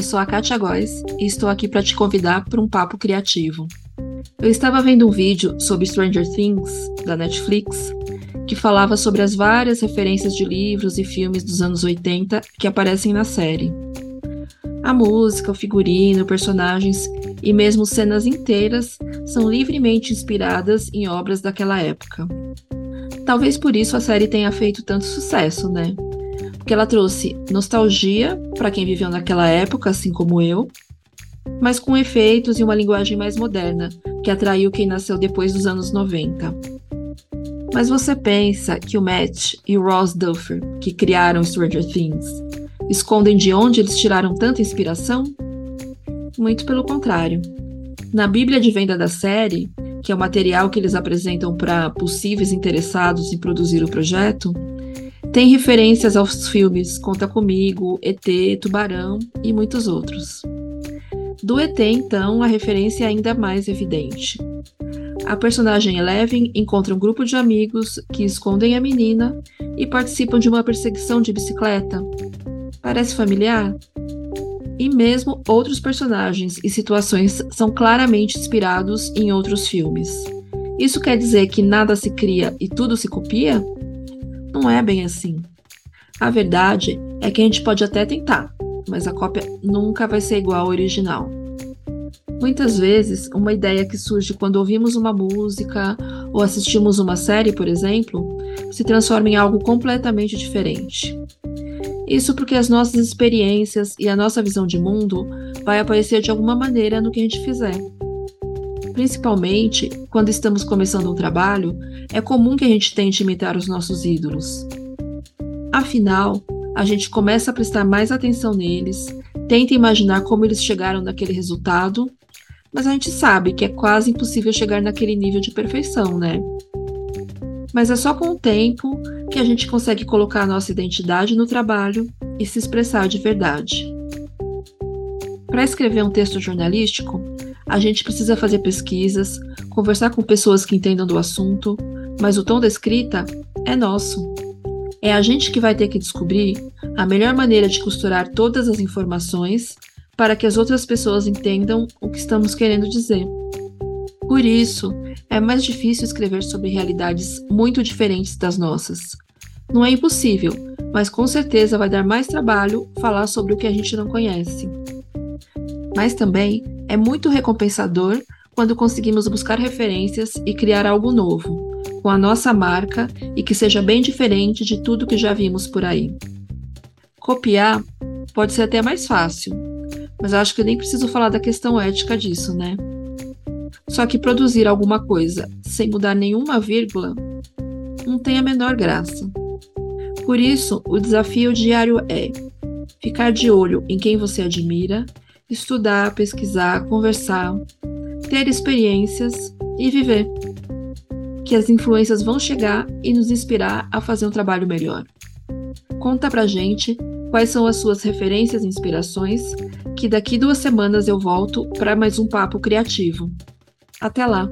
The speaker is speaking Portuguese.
eu sou a Katia Góes e estou aqui para te convidar para um papo criativo. Eu estava vendo um vídeo sobre Stranger Things, da Netflix, que falava sobre as várias referências de livros e filmes dos anos 80 que aparecem na série. A música, o figurino, personagens e mesmo cenas inteiras são livremente inspiradas em obras daquela época. Talvez por isso a série tenha feito tanto sucesso, né? Porque ela trouxe nostalgia para quem viveu naquela época, assim como eu, mas com efeitos e uma linguagem mais moderna, que atraiu quem nasceu depois dos anos 90. Mas você pensa que o Matt e o Ross Duffer, que criaram Stranger Things, escondem de onde eles tiraram tanta inspiração? Muito pelo contrário. Na Bíblia de venda da série, que é o material que eles apresentam para possíveis interessados em produzir o projeto, tem referências aos filmes Conta Comigo, ET, Tubarão e muitos outros. Do ET, então, a referência é ainda mais evidente. A personagem Eleven encontra um grupo de amigos que escondem a menina e participam de uma perseguição de bicicleta. Parece familiar? E mesmo outros personagens e situações são claramente inspirados em outros filmes. Isso quer dizer que nada se cria e tudo se copia? Não é bem assim. A verdade é que a gente pode até tentar, mas a cópia nunca vai ser igual ao original. Muitas vezes, uma ideia que surge quando ouvimos uma música ou assistimos uma série, por exemplo, se transforma em algo completamente diferente. Isso porque as nossas experiências e a nossa visão de mundo vai aparecer de alguma maneira no que a gente fizer. Principalmente quando estamos começando um trabalho, é comum que a gente tente imitar os nossos ídolos. Afinal, a gente começa a prestar mais atenção neles, tenta imaginar como eles chegaram naquele resultado mas a gente sabe que é quase impossível chegar naquele nível de perfeição, né? Mas é só com o tempo que a gente consegue colocar a nossa identidade no trabalho e se expressar de verdade. Para escrever um texto jornalístico, a gente precisa fazer pesquisas, conversar com pessoas que entendam do assunto, mas o tom da escrita é nosso. É a gente que vai ter que descobrir a melhor maneira de costurar todas as informações para que as outras pessoas entendam o que estamos querendo dizer. Por isso, é mais difícil escrever sobre realidades muito diferentes das nossas. Não é impossível, mas com certeza vai dar mais trabalho falar sobre o que a gente não conhece. Mas também é muito recompensador quando conseguimos buscar referências e criar algo novo, com a nossa marca e que seja bem diferente de tudo que já vimos por aí. Copiar pode ser até mais fácil, mas acho que nem preciso falar da questão ética disso, né? Só que produzir alguma coisa sem mudar nenhuma vírgula não tem a menor graça. Por isso, o desafio diário é ficar de olho em quem você admira, estudar, pesquisar, conversar, ter experiências e viver. Que as influências vão chegar e nos inspirar a fazer um trabalho melhor. Conta pra gente quais são as suas referências e inspirações, que daqui duas semanas eu volto para mais um papo criativo. Até lá!